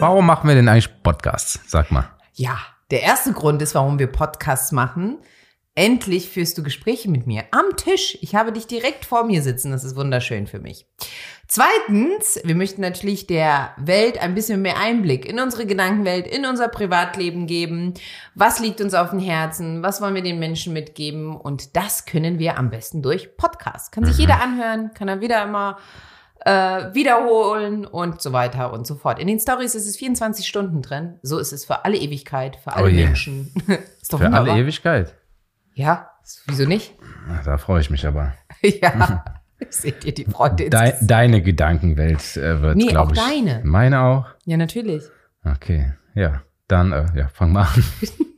Warum machen wir denn eigentlich Podcasts? Sag mal. Ja, der erste Grund ist, warum wir Podcasts machen. Endlich führst du Gespräche mit mir am Tisch. Ich habe dich direkt vor mir sitzen. Das ist wunderschön für mich. Zweitens, wir möchten natürlich der Welt ein bisschen mehr Einblick in unsere Gedankenwelt, in unser Privatleben geben. Was liegt uns auf dem Herzen? Was wollen wir den Menschen mitgeben? Und das können wir am besten durch Podcasts. Kann sich jeder anhören, kann er wieder immer äh, wiederholen und so weiter und so fort. In den Stories ist es 24 Stunden drin. So ist es für alle Ewigkeit, für alle Oh je. Menschen. ist doch Für wunderbar. alle Ewigkeit. Ja, wieso nicht? Da freue ich mich aber. ja, seht ihr die Freude Gesicht. deine Gedankenwelt äh, wird, Nee, glaube ich. deine. Meine auch? Ja, natürlich. Okay, ja. Dann, äh, ja, fang mal an.